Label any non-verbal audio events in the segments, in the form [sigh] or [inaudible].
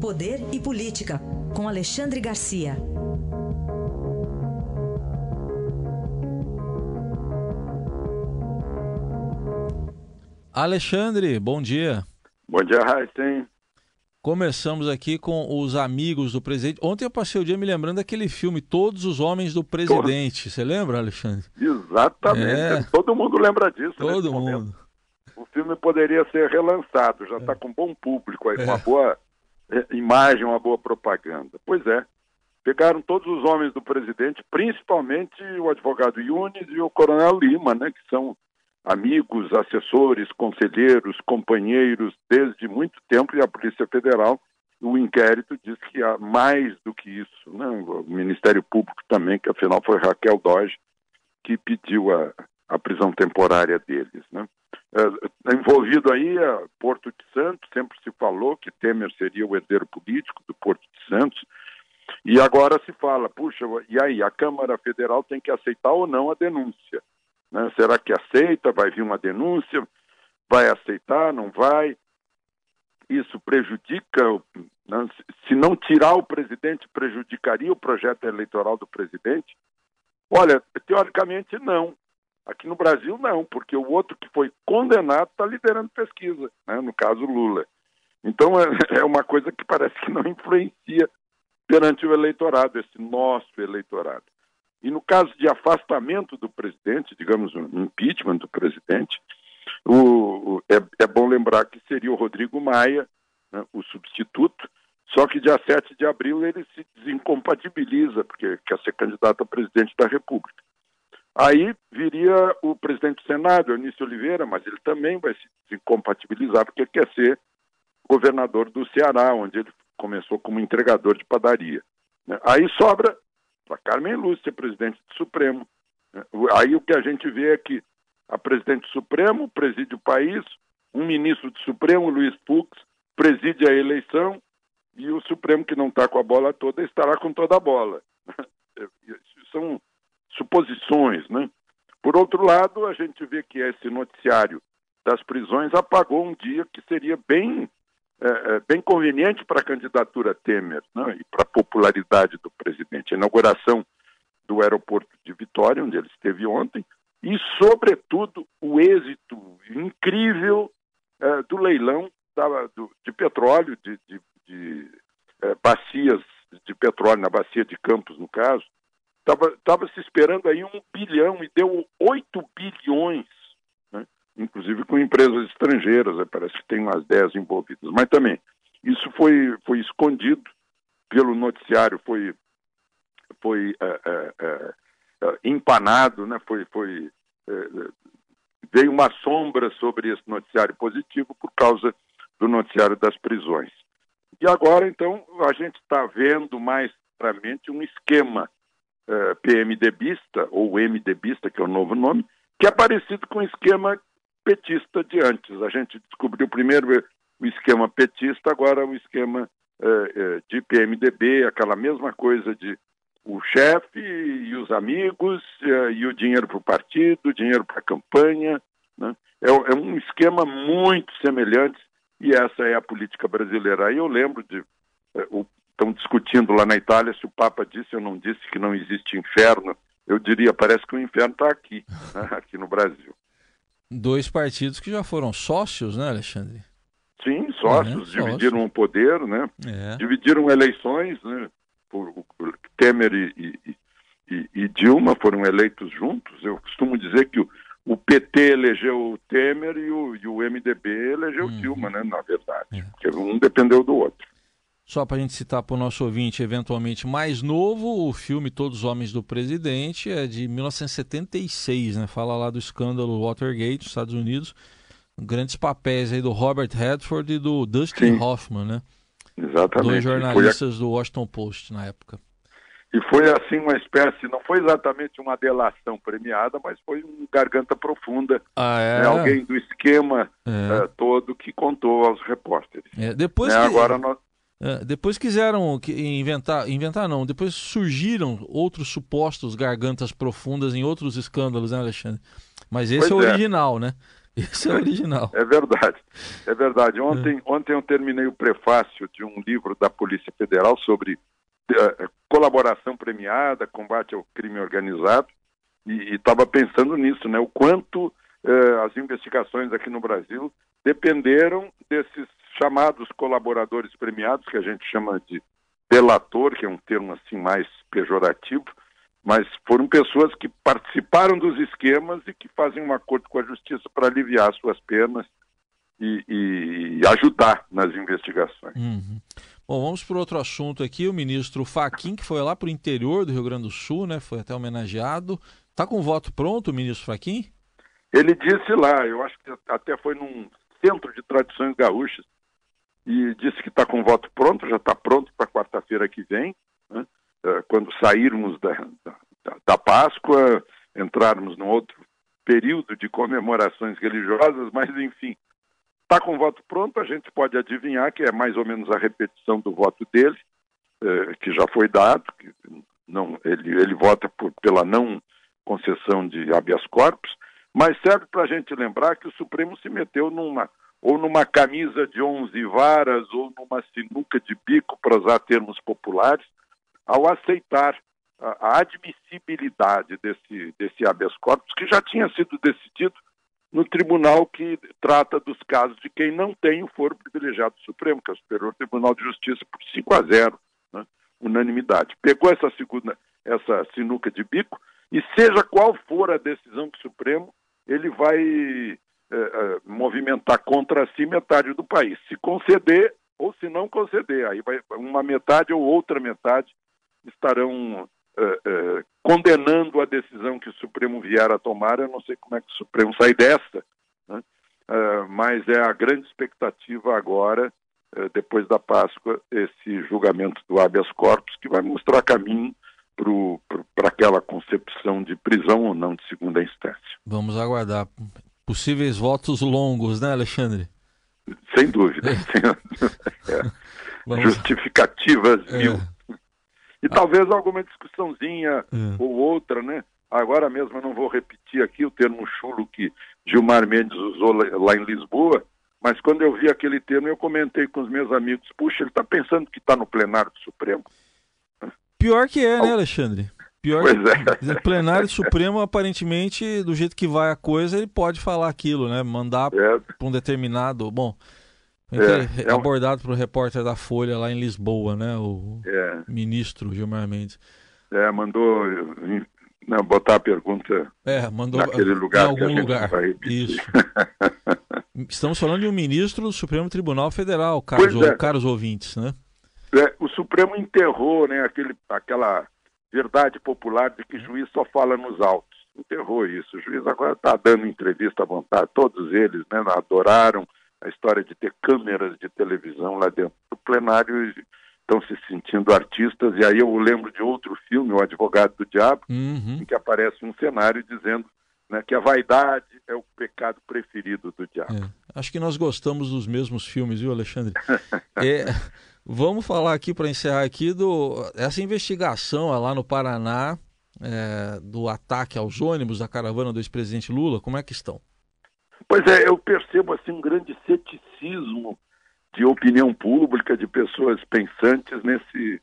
Poder e Política, com Alexandre Garcia. Alexandre, bom dia. Bom dia, Raíssen. Começamos aqui com os amigos do presidente. Ontem eu passei o dia me lembrando daquele filme Todos os Homens do Presidente. Todos. Você lembra, Alexandre? Exatamente. É. Todo mundo lembra disso. Todo mundo. Momento. O filme poderia ser relançado, já está é. com bom público aí, é. uma boa imagem, uma boa propaganda. Pois é. Pegaram todos os homens do presidente, principalmente o advogado Yunes e o coronel Lima, né, que são amigos, assessores, conselheiros, companheiros desde muito tempo e a Polícia Federal, o inquérito diz que há mais do que isso, né? O Ministério Público também, que afinal foi Raquel Doge que pediu a, a prisão temporária deles, né? É, envolvido aí a Porto de Santos, sempre Temer seria o herdeiro político do Porto de Santos, e agora se fala, puxa, e aí, a Câmara Federal tem que aceitar ou não a denúncia. Né? Será que aceita? Vai vir uma denúncia? Vai aceitar? Não vai? Isso prejudica, né? se não tirar o presidente, prejudicaria o projeto eleitoral do presidente? Olha, teoricamente não. Aqui no Brasil não, porque o outro que foi condenado está liderando pesquisa, né? no caso Lula. Então é, é uma coisa que parece que não influencia perante o eleitorado, esse nosso eleitorado. E no caso de afastamento do presidente, digamos, um impeachment do presidente, o, o, é, é, bom lembrar que seria o Rodrigo Maia, né, o substituto, só que dia 7 de abril ele se desincompatibiliza, porque quer ser candidato a presidente da República. Aí viria o presidente do Senado, Eunício Oliveira, mas ele também vai se desincompatibilizar, porque quer ser governador do Ceará, onde ele começou como entregador de padaria. Né. Aí sobra para Carmen Lúcia, presidente do Supremo. Aí o que a gente vê é que a presidente do Supremo preside o país, um ministro do Supremo, Luiz Fux, preside a eleição e o Supremo, que não está com a bola toda, estará com toda a bola. [laughs] São suposições, né? Por outro lado, a gente vê que esse noticiário das prisões apagou um dia que seria bem é, é, bem conveniente para a candidatura Temer né, e para a popularidade do presidente. A inauguração do aeroporto de Vitória, onde ele esteve ontem, e, sobretudo, o êxito incrível é, do leilão da, do, de petróleo, de, de, de é, bacias de petróleo, na bacia de Campos, no caso. Estava se esperando aí um bilhão e deu 8 bilhões com empresas estrangeiras, né? parece que tem umas 10 envolvidas. Mas também, isso foi, foi escondido pelo noticiário, foi, foi é, é, é, é empanado, né? foi, foi, é, veio uma sombra sobre esse noticiário positivo por causa do noticiário das prisões. E agora, então, a gente está vendo mais claramente um esquema é, PMDBista, ou MDBista, que é o novo nome, que é parecido com o esquema petista de antes. A gente descobriu primeiro o esquema petista, agora o esquema é, é, de PMDB, aquela mesma coisa de o chefe e os amigos é, e o dinheiro para o partido, dinheiro para a campanha. Né? É, é, um esquema muito semelhante e essa é a política brasileira. Aí eu lembro de o, estão discutindo lá na Itália se o Papa disse ou não disse que não existe inferno. Eu diria, parece que o inferno está aqui, [laughs] né? aqui no Brasil. Dois partidos que já foram sócios, né, Alexandre? Sim, sócios, é, dividiram o poder, né? É. Dividiram eleições, né? Por, por Temer e, e, e, e, Dilma foram eleitos juntos. Eu costumo dizer que o, o PT elegeu o Temer e o, o MDB elegeu uhum. Dilma, né? Na verdade, é. porque um dependeu do outro. Só para a gente citar para o nosso ouvinte eventualmente mais novo, o filme Todos os Homens do Presidente é de 1976, né? Fala lá do escândalo Watergate, nos Estados Unidos. Grandes papéis aí do Robert Redford e do Dustin Sim. Hoffman, né? Exatamente. Dois jornalistas a... do Washington Post na época. E foi assim uma espécie, não foi exatamente uma delação premiada, mas foi um garganta profunda. Ah, é? né? Alguém do esquema é. uh, todo que contou aos repórteres. É. Depois né? que... Agora nós é, depois quiseram inventar, inventar não, depois surgiram outros supostos gargantas profundas em outros escândalos, né, Alexandre? Mas esse pois é o é. original, né? [laughs] Esse é original. É verdade, é verdade. Ontem, ontem eu terminei o prefácio de um livro da Polícia Federal sobre uh, colaboração premiada, combate ao crime organizado, e estava pensando nisso, né? O quanto uh, as investigações aqui no Brasil dependeram desses chamados colaboradores premiados, que a gente chama de delator, que é um termo assim mais pejorativo, mas foram pessoas que participaram dos esquemas e que fazem um acordo com a justiça para aliviar suas penas e, e ajudar nas investigações. Uhum. Bom, vamos para outro assunto aqui. O ministro Faquim, que foi lá para o interior do Rio Grande do Sul, né? Foi até homenageado. Está com o voto pronto, o ministro Faquim? Ele disse lá, eu acho que até foi num centro de tradições gaúchas, e disse que está com o voto pronto, já está pronto para quarta-feira que vem. Né? Eh, quando sairmos da, da, da Páscoa, entrarmos num outro período de comemorações religiosas, mas enfim, está com o voto pronto, a gente pode adivinhar que é mais ou menos a repetição do voto dele, eh, que já foi dado, que não, ele, ele vota por, pela não concessão de habeas corpus, mas serve para a gente lembrar que o Supremo se meteu numa ou numa camisa de 11 varas ou numa sinuca de bico, para usar termos populares, ao aceitar a, admissibilidade desse, desse habeas corpus, que já tinha sido decidido no tribunal que trata dos casos de quem não tem o foro privilegiado do Supremo, que é o Superior Tribunal de Justiça, por 5 a 0, né? unanimidade. Pegou essa segunda, essa sinuca de bico, e seja qual for a decisão do Supremo, ele vai é, é, movimentar contra si metade do país. Se conceder ou se não conceder, aí vai uma metade ou outra metade estarão uh, uh, condenando a decisão que o Supremo vier a tomar. Eu não sei como é que o Supremo sai dessa, né? uh, mas é a grande expectativa agora, depois da Páscoa, esse julgamento do habeas corpus, que vai mostrar caminho para aquela concepção de prisão ou não de segunda instância. Vamos aguardar possíveis votos longos, né, Alexandre? Sem dúvida. é. [laughs] Justificativas é. mil. E ah. talvez alguma discussãozinha é. ou outra, né? Agora mesmo eu não vou repetir aqui o termo chulo que Gilmar Mendes usou lá em Lisboa, mas quando eu vi aquele termo eu comentei com os meus amigos, puxa, ele está pensando que está no plenário do Supremo. Pior que é, né, Alexandre? Pior pois é. Plenário supremo, aparentemente, do jeito que vai a coisa, ele pode falar aquilo, né? Mandar é. para um determinado. Bom, é, é abordado para o repórter da Folha lá em Lisboa, né? O é. ministro Gilmar Mendes. É, mandou não, botar a pergunta é, mandou, naquele lugar em algum lugar. Isso. [laughs] Estamos falando de um ministro do Supremo Tribunal Federal, caros, é. caros ouvintes, né? É, o Supremo enterrou né, aquele, aquela verdade popular de que juiz só fala nos autos. Enterrou isso. O juiz agora está dando entrevista à vontade. Todos eles né, adoraram a história de ter câmeras de televisão lá dentro do plenário estão se sentindo artistas. E aí eu lembro de outro filme, O Advogado do Diabo, uhum. em que aparece um cenário dizendo né, que a vaidade é o pecado preferido do diabo. É. Acho que nós gostamos dos mesmos filmes, viu, Alexandre? [laughs] é, vamos falar aqui para encerrar aqui do essa investigação lá no Paraná é, do ataque aos ônibus da caravana do ex-presidente Lula. Como é que estão? Pois é, eu percebo assim um grande ceticismo de opinião pública, de pessoas pensantes nesse,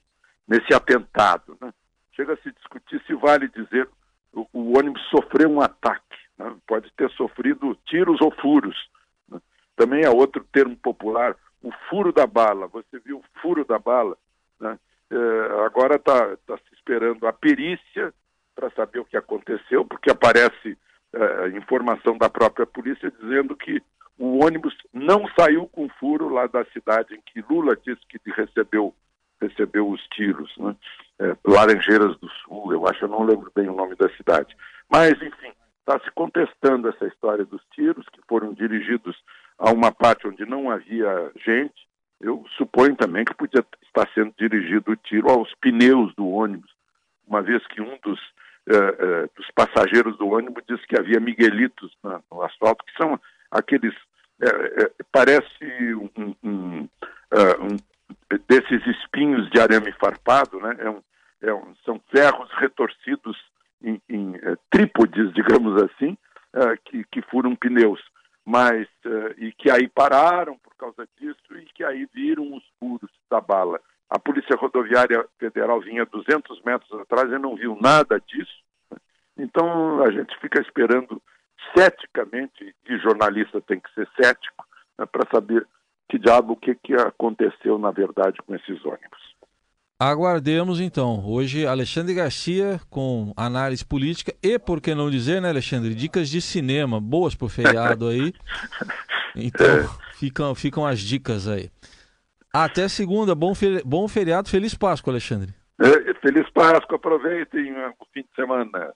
nesse atentado. Né? Chega a se discutir se vale dizer o, o ônibus sofreu um ataque. Né? Pode ter sofrido tiros ou furos. Né? Também é outro termo popular, o furo da bala. Você viu o furo da bala? Né? É, agora está tá se esperando a perícia para saber o que aconteceu, porque aparece uh, informação da própria polícia dizendo que o ônibus não saiu com furo lá da cidade em que Lula disse que recebeu recebeu os tiros, né? é, Laranjeiras do Sul, eu acho, eu não lembro bem o nome da cidade. Mas, enfim, está se contestando essa história dos tiros, que foram dirigidos a uma parte onde não havia gente. Eu suponho também que podia estar sendo dirigido o tiro aos pneus do ônibus, uma vez que um dos uh, dos passageiros do ônibus disse que havia miguelitos no asfalto, que são aqueles. parece um, um, um, desses espinhos de arame farpado, né? É um, é um, são ferros retorcidos em, em trípodes, digamos assim, que, que furam pneus. Mas uh, e que aí pararam por causa disso e que aí viram os furos da bala. A Polícia Rodoviária Federal vinha 200 metros atrás e não viu nada disso. Então a gente fica esperando ceticamente, e jornalista tem que ser cético, né, para saber que diabo o que, que aconteceu na verdade com esses ônibus. Aguardemos então. Hoje, Alexandre Garcia com análise política e, por que não dizer, né, Alexandre? Dicas de cinema, boas pro feriado aí. [laughs] Então, é. ficam, ficam as dicas aí. Até segunda, bom, bom feriado, feliz Páscoa, Alexandre. É, feliz Páscoa, aproveitem o fim de semana.